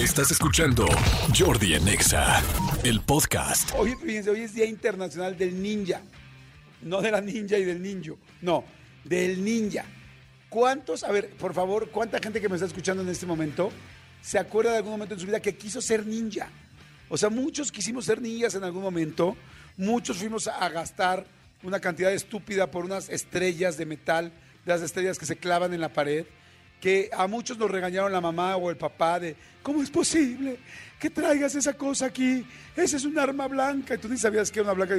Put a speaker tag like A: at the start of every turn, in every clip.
A: Estás escuchando Jordi en Exa, el podcast.
B: Hoy, fíjense, hoy es Día Internacional del Ninja. No de la ninja y del ninjo. No, del ninja. ¿Cuántos, a ver, por favor, cuánta gente que me está escuchando en este momento se acuerda de algún momento en su vida que quiso ser ninja? O sea, muchos quisimos ser ninjas en algún momento. Muchos fuimos a gastar una cantidad estúpida por unas estrellas de metal, de las estrellas que se clavan en la pared que a muchos nos regañaron la mamá o el papá de, ¿cómo es posible que traigas esa cosa aquí? Esa es un arma blanca. Y tú ni sabías que era una blanca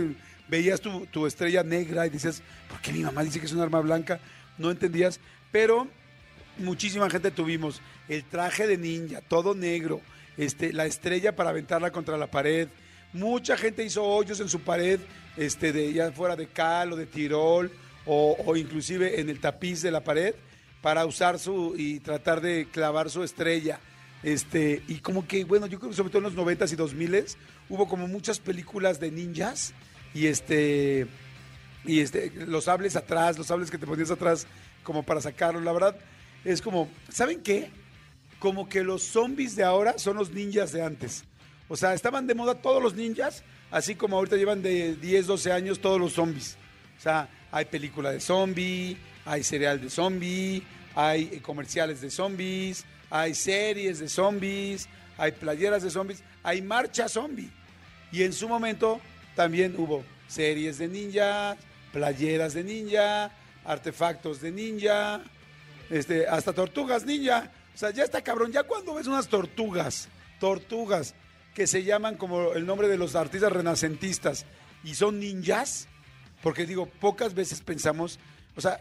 B: veías tu, tu estrella negra y dices, ¿por qué mi mamá dice que es un arma blanca? No entendías, pero muchísima gente tuvimos el traje de ninja, todo negro, este, la estrella para aventarla contra la pared. Mucha gente hizo hoyos en su pared, este, de, ya fuera de cal o de tirol, o, o inclusive en el tapiz de la pared para usar su y tratar de clavar su estrella. Este, y como que, bueno, yo creo que sobre todo en los 90s y 2000s hubo como muchas películas de ninjas y este y este los sables atrás, los sables que te ponías atrás como para sacarlo, la verdad es como, ¿saben qué? Como que los zombies de ahora son los ninjas de antes. O sea, estaban de moda todos los ninjas, así como ahorita llevan de 10, 12 años todos los zombies. O sea, hay película de zombie, hay cereal de zombie, hay eh, comerciales de zombies, hay series de zombies, hay playeras de zombies, hay marcha zombie. Y en su momento también hubo series de ninja, playeras de ninja, artefactos de ninja, este, hasta tortugas ninja. O sea, ya está cabrón, ya cuando ves unas tortugas, tortugas que se llaman como el nombre de los artistas renacentistas y son ninjas, porque digo, pocas veces pensamos, o sea,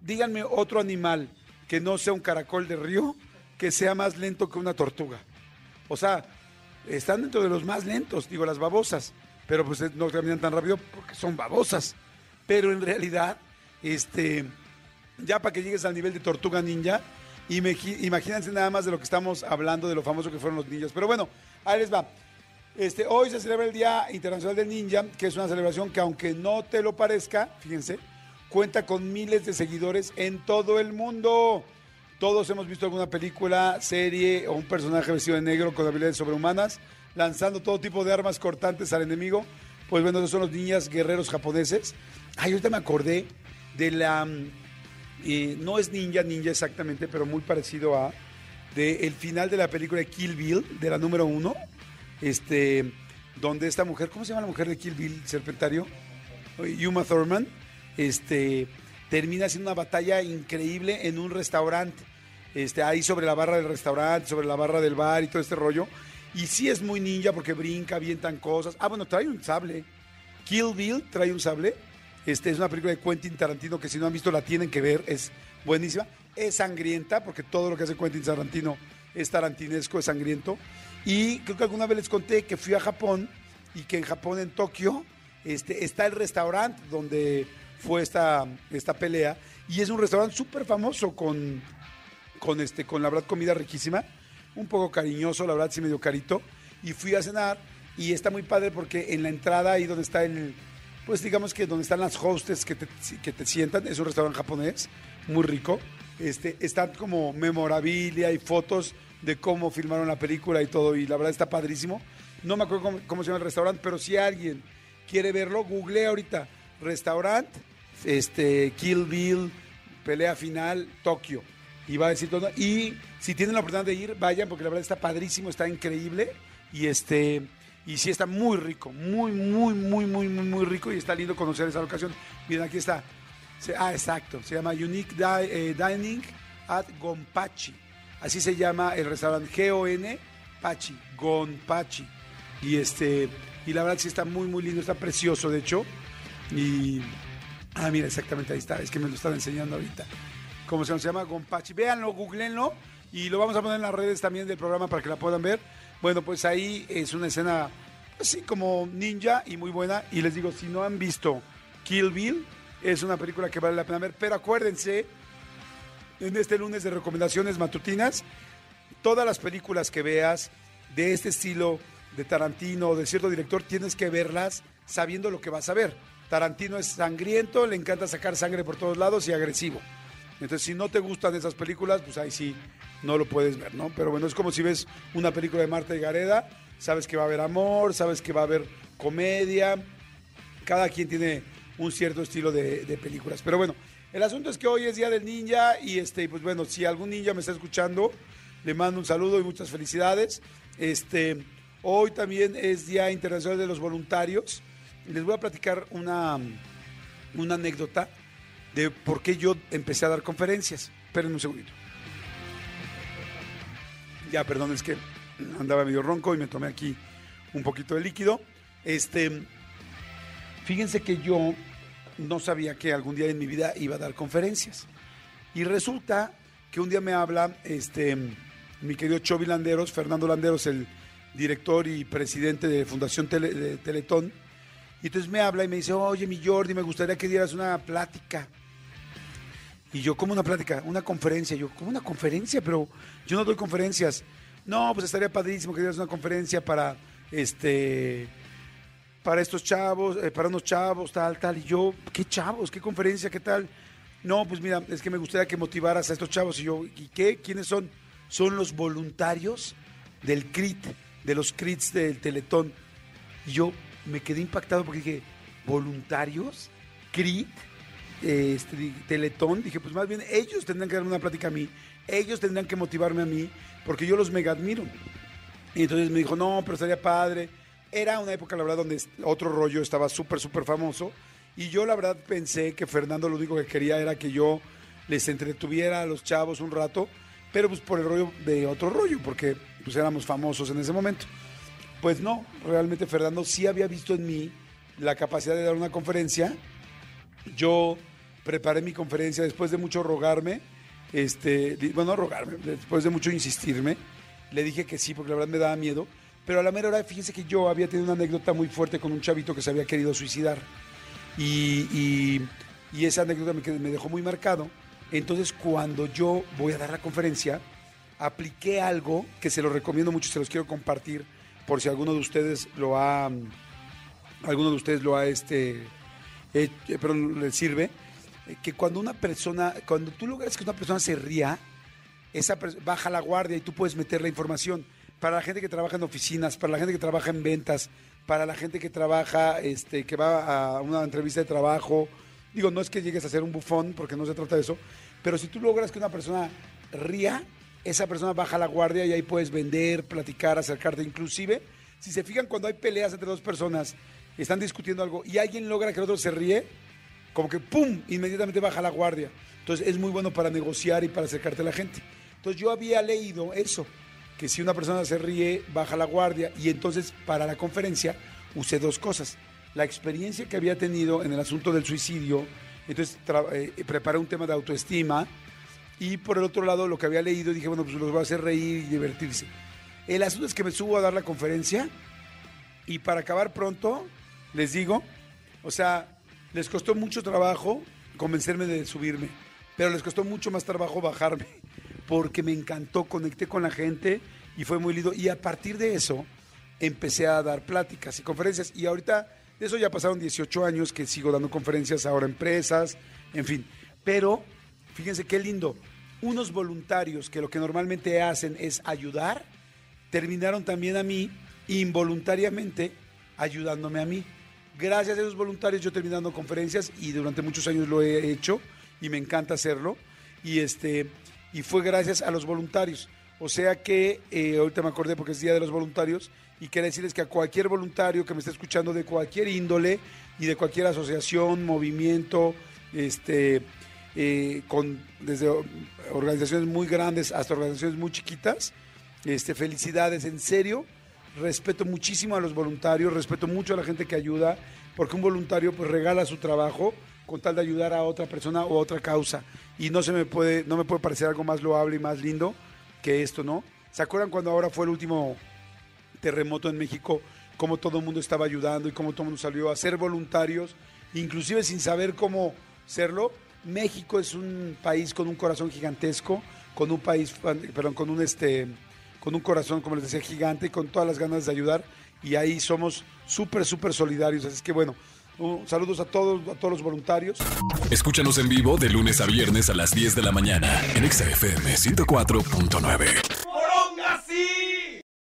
B: díganme otro animal que no sea un caracol de río que sea más lento que una tortuga. O sea, están dentro de los más lentos, digo, las babosas, pero pues no caminan tan rápido porque son babosas. Pero en realidad, este, ya para que llegues al nivel de tortuga ninja, imagínense nada más de lo que estamos hablando, de lo famoso que fueron los ninjas. Pero bueno, ahí les va. Este, hoy se celebra el Día Internacional del Ninja, que es una celebración que aunque no te lo parezca, fíjense, cuenta con miles de seguidores en todo el mundo. Todos hemos visto alguna película, serie o un personaje vestido de negro con habilidades sobrehumanas, lanzando todo tipo de armas cortantes al enemigo. Pues bueno, esos son los niñas guerreros japoneses. Ay, ahorita me acordé de la... Mm, eh, no es ninja, ninja exactamente, pero muy parecido a... De el final de la película Kill Bill, de la número uno. Este, donde esta mujer, ¿cómo se llama la mujer de Kill Bill, Serpentario? Yuma Thurman este, termina siendo una batalla increíble en un restaurante. Este, ahí sobre la barra del restaurante, sobre la barra del bar y todo este rollo. Y sí es muy ninja porque brinca, avientan cosas. Ah, bueno, trae un sable. Kill Bill trae un sable. Este, es una película de Quentin Tarantino que si no han visto la tienen que ver. Es buenísima. Es sangrienta porque todo lo que hace Quentin Tarantino es tarantinesco, es sangriento. Y creo que alguna vez les conté que fui a Japón y que en Japón, en Tokio, este, está el restaurante donde fue esta, esta pelea. Y es un restaurante súper famoso con, con, este, con la verdad comida riquísima, un poco cariñoso, la verdad sí medio carito. Y fui a cenar y está muy padre porque en la entrada ahí donde está el, pues digamos que donde están las hostes que te, que te sientan, es un restaurante japonés, muy rico. Este, están como memorabilia y fotos de cómo filmaron la película y todo, y la verdad está padrísimo. No me acuerdo cómo, cómo se llama el restaurante, pero si alguien quiere verlo, google ahorita restaurante este, Kill Bill, pelea final, Tokio. Y va a decir todo. Y si tienen la oportunidad de ir, vayan, porque la verdad está padrísimo, está increíble. Y este. Y sí está muy rico, muy, muy, muy, muy, muy, muy rico. Y está lindo conocer esa locación. Miren, aquí está. Ah, exacto. Se llama Unique eh, Dining at Gonpachi. Así se llama el restaurante G-O-N Pachi, Gonpachi. Y este. Y la verdad sí está muy, muy lindo, está precioso, de hecho. Y Ah, mira, exactamente ahí está. Es que me lo están enseñando ahorita. ¿Cómo se llama? Gompachi. Véanlo, googleenlo. Y lo vamos a poner en las redes también del programa para que la puedan ver. Bueno, pues ahí es una escena así como ninja y muy buena. Y les digo, si no han visto Kill Bill, es una película que vale la pena ver. Pero acuérdense, en este lunes de recomendaciones matutinas, todas las películas que veas de este estilo de Tarantino o de cierto director, tienes que verlas sabiendo lo que vas a ver. Tarantino es sangriento, le encanta sacar sangre por todos lados y agresivo. Entonces, si no te gustan esas películas, pues ahí sí no lo puedes ver, ¿no? Pero bueno, es como si ves una película de Marta y Gareda, sabes que va a haber amor, sabes que va a haber comedia. Cada quien tiene un cierto estilo de, películas. Pero bueno, el asunto es que hoy es Día del Ninja y este, pues bueno, si algún ninja me está escuchando, le mando un saludo y muchas felicidades. Este, hoy también es Día Internacional de los Voluntarios. Les voy a platicar una, una anécdota de por qué yo empecé a dar conferencias. Esperen un segundito. Ya, perdón, es que andaba medio ronco y me tomé aquí un poquito de líquido. Este, fíjense que yo no sabía que algún día en mi vida iba a dar conferencias. Y resulta que un día me habla este, mi querido Chovi Landeros, Fernando Landeros, el director y presidente de Fundación Teletón. Y entonces me habla y me dice, oye, mi Jordi, me gustaría que dieras una plática. Y yo, ¿cómo una plática? Una conferencia. Yo, ¿cómo una conferencia? Pero yo no doy conferencias. No, pues estaría padrísimo que dieras una conferencia para este para estos chavos, eh, para unos chavos, tal, tal. Y yo, ¿qué chavos? ¿Qué conferencia? ¿Qué tal? No, pues mira, es que me gustaría que motivaras a estos chavos. Y yo, ¿y qué? ¿Quiénes son? Son los voluntarios del CRIT, de los CRITs del Teletón. Y yo me quedé impactado porque dije, ¿voluntarios? ¿CRIT? Este, Teletón. Dije, pues más bien ellos tendrán que darme una plática a mí. Ellos tendrán que motivarme a mí, porque yo los mega admiro. Y entonces me dijo, no, pero estaría padre era una época, la verdad, donde otro rollo estaba súper, súper famoso. Y yo, la verdad, pensé que Fernando lo único que quería era que yo les entretuviera a los chavos un rato, pero pues por el rollo de otro rollo, porque pues éramos famosos en ese momento. Pues no, realmente Fernando sí había visto en mí la capacidad de dar una conferencia. Yo preparé mi conferencia después de mucho rogarme, este, bueno, rogarme, después de mucho insistirme. Le dije que sí, porque la verdad me daba miedo pero a la mera hora, fíjense que yo había tenido una anécdota muy fuerte con un chavito que se había querido suicidar. Y, esa anécdota me, me dejó muy marcado. Entonces, cuando yo voy a dar la conferencia, apliqué algo que se lo recomiendo mucho, se los quiero compartir por si alguno de ustedes lo ha, alguno de ustedes lo ha, este, eh, pero le sirve, eh, que cuando una persona, cuando tú logras que una persona se ría, esa baja la guardia y tú puedes meter la información para la gente que trabaja en oficinas, para la gente que trabaja en ventas, para la gente que trabaja, este, que va a una entrevista de trabajo. Digo, no es que llegues a ser un bufón, porque no se trata de eso, pero si tú logras que una persona ría, esa persona baja la guardia y ahí puedes vender, platicar, acercarte. Inclusive, si se fijan cuando hay peleas entre dos personas, están discutiendo algo y alguien logra que el otro se ríe, como que ¡pum! inmediatamente baja la guardia. Entonces es muy bueno para negociar y para acercarte a la gente. Entonces yo había leído eso, que si una persona se ríe, baja la guardia. Y entonces, para la conferencia, usé dos cosas. La experiencia que había tenido en el asunto del suicidio, entonces eh, preparé un tema de autoestima. Y por el otro lado, lo que había leído, dije, bueno, pues los voy a hacer reír y divertirse. El asunto es que me subo a dar la conferencia y para acabar pronto, les digo, o sea, les costó mucho trabajo convencerme de subirme, pero les costó mucho más trabajo bajarme porque me encantó, conecté con la gente y fue muy lindo. Y a partir de eso empecé a dar pláticas y conferencias. Y ahorita, de eso ya pasaron 18 años que sigo dando conferencias ahora a empresas, en fin. Pero, fíjense qué lindo, unos voluntarios que lo que normalmente hacen es ayudar, terminaron también a mí involuntariamente ayudándome a mí. Gracias a esos voluntarios yo terminé dando conferencias y durante muchos años lo he hecho y me encanta hacerlo. Y este y fue gracias a los voluntarios. O sea que eh, ahorita me acordé porque es Día de los Voluntarios y quiero decirles que a cualquier voluntario que me esté escuchando de cualquier índole y de cualquier asociación, movimiento, este, eh, con, desde organizaciones muy grandes hasta organizaciones muy chiquitas, este, felicidades, en serio, respeto muchísimo a los voluntarios, respeto mucho a la gente que ayuda, porque un voluntario pues regala su trabajo con tal de ayudar a otra persona o a otra causa. Y no se me puede, no me puede parecer algo más loable y más lindo que esto, ¿no? ¿Se acuerdan cuando ahora fue el último terremoto en México? Cómo todo el mundo estaba ayudando y cómo todo el mundo salió a ser voluntarios, inclusive sin saber cómo serlo. México es un país con un corazón gigantesco, con un país, perdón, con un este, con un corazón, como les decía, gigante con todas las ganas de ayudar. Y ahí somos súper, súper solidarios. Así que bueno, saludos a todos, a todos los voluntarios.
A: Escúchanos en vivo de lunes a viernes a las 10 de la mañana en XFM 104.9.